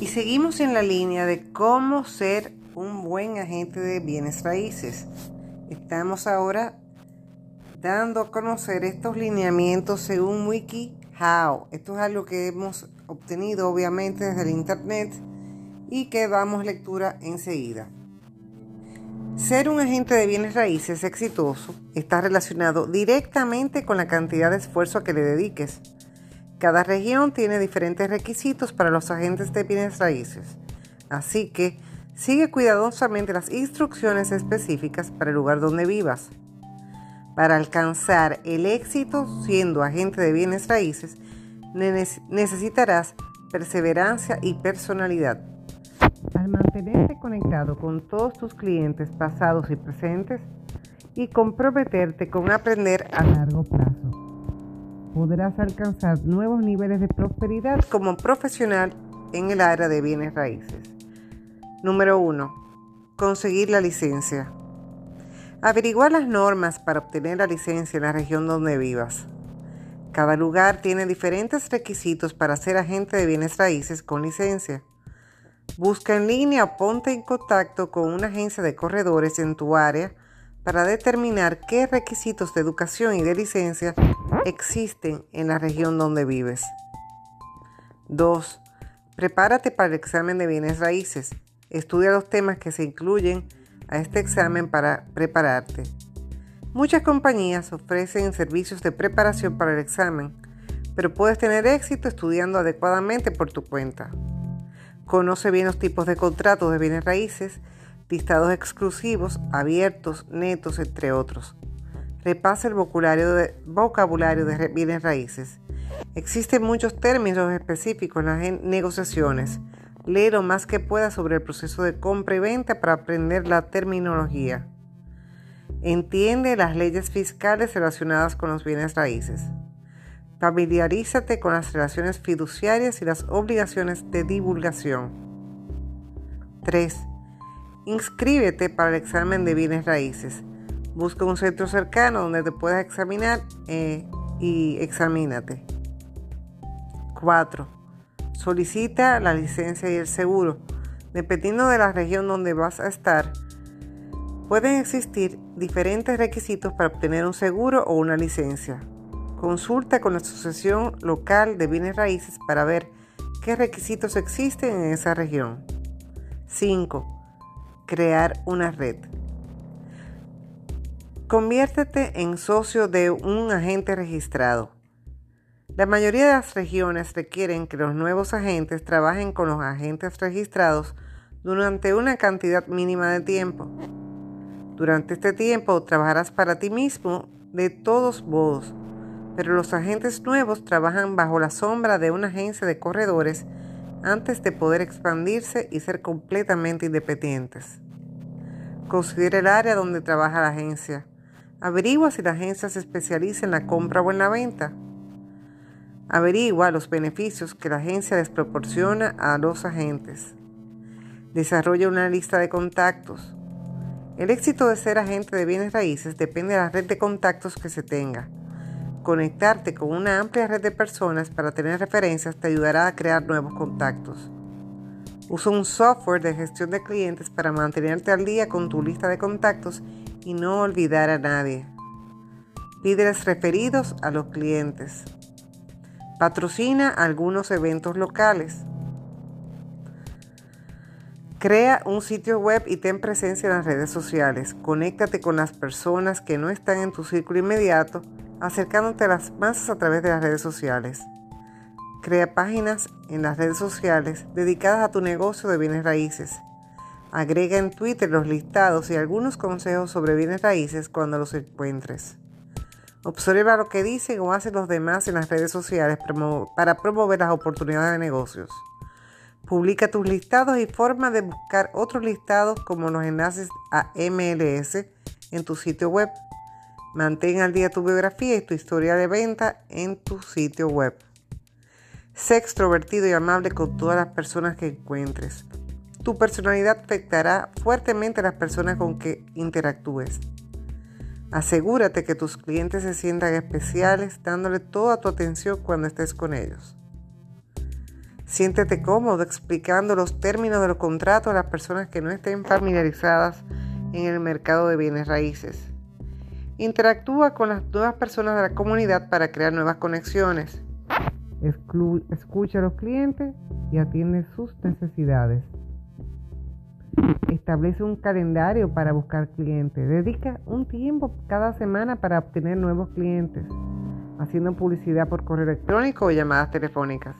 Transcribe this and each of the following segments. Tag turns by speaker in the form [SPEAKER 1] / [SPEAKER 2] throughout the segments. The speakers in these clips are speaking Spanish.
[SPEAKER 1] Y seguimos en la línea de cómo ser un buen agente de bienes raíces. Estamos ahora dando a conocer estos lineamientos según WikiHow. Esto es algo que hemos obtenido obviamente desde el Internet y que damos lectura enseguida. Ser un agente de bienes raíces exitoso está relacionado directamente con la cantidad de esfuerzo que le dediques. Cada región tiene diferentes requisitos para los agentes de bienes raíces, así que sigue cuidadosamente las instrucciones específicas para el lugar donde vivas. Para alcanzar el éxito siendo agente de bienes raíces, necesitarás perseverancia y personalidad. Al mantenerte conectado con todos tus clientes pasados y presentes y comprometerte con aprender a largo plazo podrás alcanzar nuevos niveles de prosperidad como profesional en el área de bienes raíces. Número 1. Conseguir la licencia. Averiguar las normas para obtener la licencia en la región donde vivas. Cada lugar tiene diferentes requisitos para ser agente de bienes raíces con licencia. Busca en línea o ponte en contacto con una agencia de corredores en tu área para determinar qué requisitos de educación y de licencia existen en la región donde vives. 2. Prepárate para el examen de bienes raíces. Estudia los temas que se incluyen a este examen para prepararte. Muchas compañías ofrecen servicios de preparación para el examen, pero puedes tener éxito estudiando adecuadamente por tu cuenta. Conoce bien los tipos de contratos de bienes raíces listados exclusivos, abiertos, netos, entre otros. Repasa el vocabulario de, vocabulario de bienes raíces. Existen muchos términos específicos en las negociaciones. Lee lo más que pueda sobre el proceso de compra y venta para aprender la terminología. Entiende las leyes fiscales relacionadas con los bienes raíces. Familiarízate con las relaciones fiduciarias y las obligaciones de divulgación. 3. Inscríbete para el examen de bienes raíces. Busca un centro cercano donde te puedas examinar eh, y examínate. 4. Solicita la licencia y el seguro. Dependiendo de la región donde vas a estar, pueden existir diferentes requisitos para obtener un seguro o una licencia. Consulta con la Asociación Local de Bienes Raíces para ver qué requisitos existen en esa región. 5 crear una red. Conviértete en socio de un agente registrado. La mayoría de las regiones requieren que los nuevos agentes trabajen con los agentes registrados durante una cantidad mínima de tiempo. Durante este tiempo trabajarás para ti mismo de todos modos, pero los agentes nuevos trabajan bajo la sombra de una agencia de corredores antes de poder expandirse y ser completamente independientes. Considera el área donde trabaja la agencia. Averigua si la agencia se especializa en la compra o en la venta. Averigua los beneficios que la agencia les proporciona a los agentes. Desarrolla una lista de contactos. El éxito de ser agente de bienes raíces depende de la red de contactos que se tenga. Conectarte con una amplia red de personas para tener referencias te ayudará a crear nuevos contactos. Usa un software de gestión de clientes para mantenerte al día con tu lista de contactos y no olvidar a nadie. Pídeles referidos a los clientes. Patrocina algunos eventos locales. Crea un sitio web y ten presencia en las redes sociales. Conéctate con las personas que no están en tu círculo inmediato acercándote a las masas a través de las redes sociales. Crea páginas en las redes sociales dedicadas a tu negocio de bienes raíces. Agrega en Twitter los listados y algunos consejos sobre bienes raíces cuando los encuentres. Observa lo que dicen o hacen los demás en las redes sociales para promover las oportunidades de negocios. Publica tus listados y forma de buscar otros listados como los enlaces a MLS en tu sitio web. Mantén al día tu biografía y tu historia de venta en tu sitio web. Sé extrovertido y amable con todas las personas que encuentres. Tu personalidad afectará fuertemente a las personas con que interactúes. Asegúrate que tus clientes se sientan especiales dándole toda tu atención cuando estés con ellos. Siéntete cómodo explicando los términos de los contratos a las personas que no estén familiarizadas en el mercado de bienes raíces. Interactúa con las nuevas personas de la comunidad para crear nuevas conexiones. escucha a los clientes y atiende sus necesidades. Establece un calendario para buscar clientes. Dedica un tiempo cada semana para obtener nuevos clientes, haciendo publicidad por correo electrónico o llamadas telefónicas.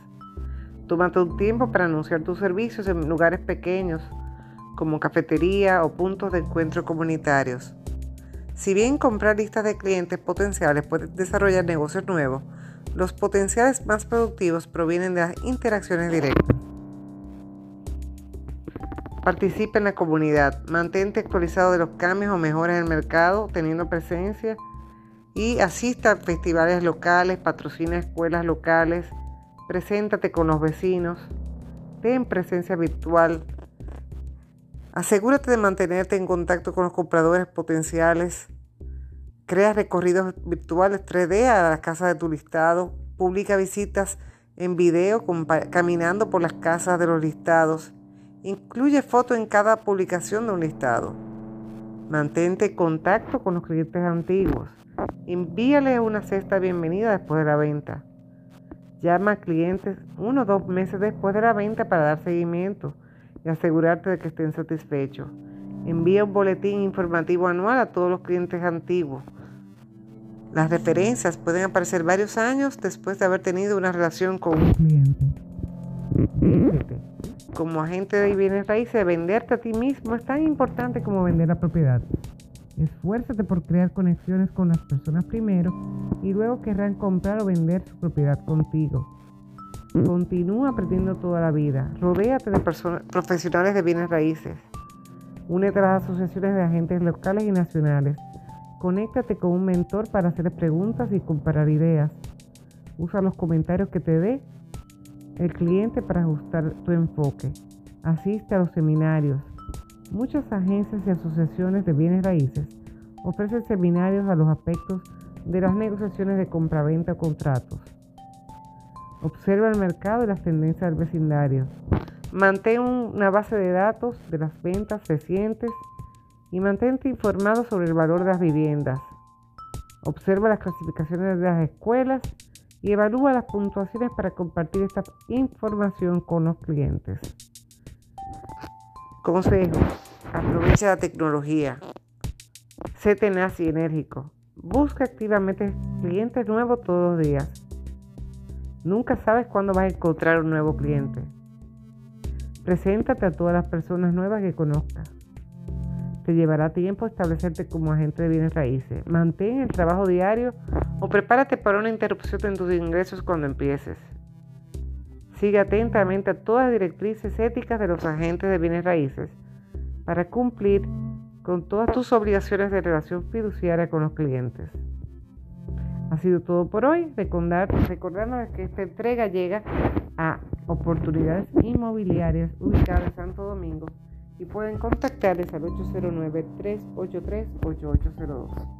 [SPEAKER 1] Tómate un tiempo para anunciar tus servicios en lugares pequeños, como cafetería o puntos de encuentro comunitarios. Si bien comprar listas de clientes potenciales puede desarrollar negocios nuevos, los potenciales más productivos provienen de las interacciones directas. Participa en la comunidad, mantente actualizado de los cambios o mejoras en el mercado, teniendo presencia y asista a festivales locales, patrocina escuelas locales, preséntate con los vecinos, ten presencia virtual, asegúrate de mantenerte en contacto con los compradores potenciales, crea recorridos virtuales 3D a la casa de tu listado, publica visitas en video caminando por las casas de los listados Incluye fotos en cada publicación de un listado. Mantente en contacto con los clientes antiguos. Envíale una cesta bienvenida después de la venta. Llama a clientes uno o dos meses después de la venta para dar seguimiento y asegurarte de que estén satisfechos. Envía un boletín informativo anual a todos los clientes antiguos. Las referencias pueden aparecer varios años después de haber tenido una relación con un cliente como agente de bienes raíces, venderte a ti mismo es tan importante como vender la propiedad. Esfuérzate por crear conexiones con las personas primero y luego querrán comprar o vender su propiedad contigo. Continúa aprendiendo toda la vida. Rodéate de profesionales de bienes raíces. Únete a las asociaciones de agentes locales y nacionales. Conéctate con un mentor para hacer preguntas y comparar ideas. Usa los comentarios que te dé el cliente para ajustar tu enfoque. Asiste a los seminarios. Muchas agencias y asociaciones de bienes raíces ofrecen seminarios a los aspectos de las negociaciones de compraventa o contratos. Observa el mercado y las tendencias del vecindario. Mantén una base de datos de las ventas recientes y mantente informado sobre el valor de las viviendas. Observa las clasificaciones de las escuelas y evalúa las puntuaciones para compartir esta información con los clientes. Consejo. Aprovecha la tecnología. Sé tenaz y enérgico. Busca activamente clientes nuevos todos los días. Nunca sabes cuándo vas a encontrar un nuevo cliente. Preséntate a todas las personas nuevas que conozcas. Te llevará tiempo establecerte como agente de bienes raíces. Mantén el trabajo diario o prepárate para una interrupción en tus ingresos cuando empieces. Sigue atentamente a todas las directrices éticas de los agentes de bienes raíces para cumplir con todas tus obligaciones de relación fiduciaria con los clientes. Ha sido todo por hoy. Recordar, que esta entrega llega a oportunidades inmobiliarias ubicadas en Santo Domingo y pueden contactarles al 809-383-8802.